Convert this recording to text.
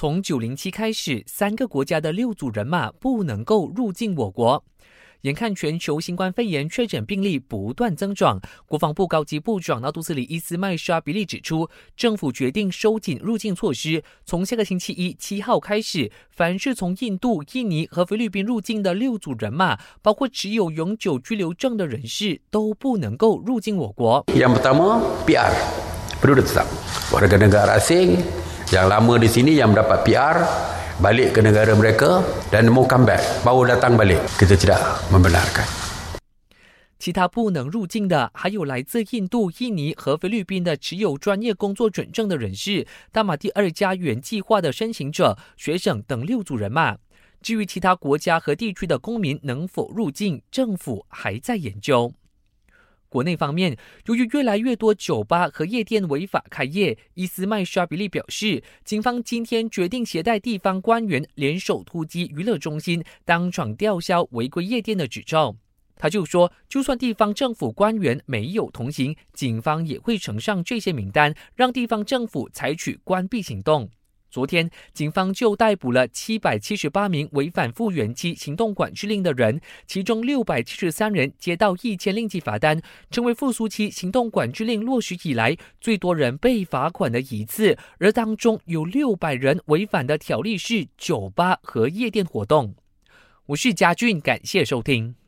从九零七开始，三个国家的六组人马不能够入境我国。眼看全球新冠肺炎确诊病例不断增长，国防部高级部长纳杜斯里伊斯麦沙比利指出，政府决定收紧入境措施，从下个星期一七号开始，凡是从印度、印尼和菲律宾入境的六组人马，包括持有永久居留证的人士，都不能够入境我国。Yang pertama PR penduduk tetap warga negara asing yang lama di sini yang mendapat PR balik ke negara mereka dan mau comeback baru datang balik kita tidak membenarkan 其他不能入境的，还有来自印度、印尼和菲律宾的持有专业工作准证的人士、大马第二家园计划的申请者、学生等六组人马。至于其他国家和地区的公民能否入境，政府还在研究。国内方面，由于越来越多酒吧和夜店违法开业，伊斯麦沙比利表示，警方今天决定携带地方官员联手突击娱乐中心，当场吊销违规夜店的执照。他就说，就算地方政府官员没有同行，警方也会呈上这些名单，让地方政府采取关闭行动。昨天，警方就逮捕了七百七十八名违反复原期行动管制令的人，其中六百七十三人接到一千令吉罚单，成为复苏期行动管制令落实以来最多人被罚款的一次。而当中有六百人违反的条例是酒吧和夜店活动。我是嘉俊，感谢收听。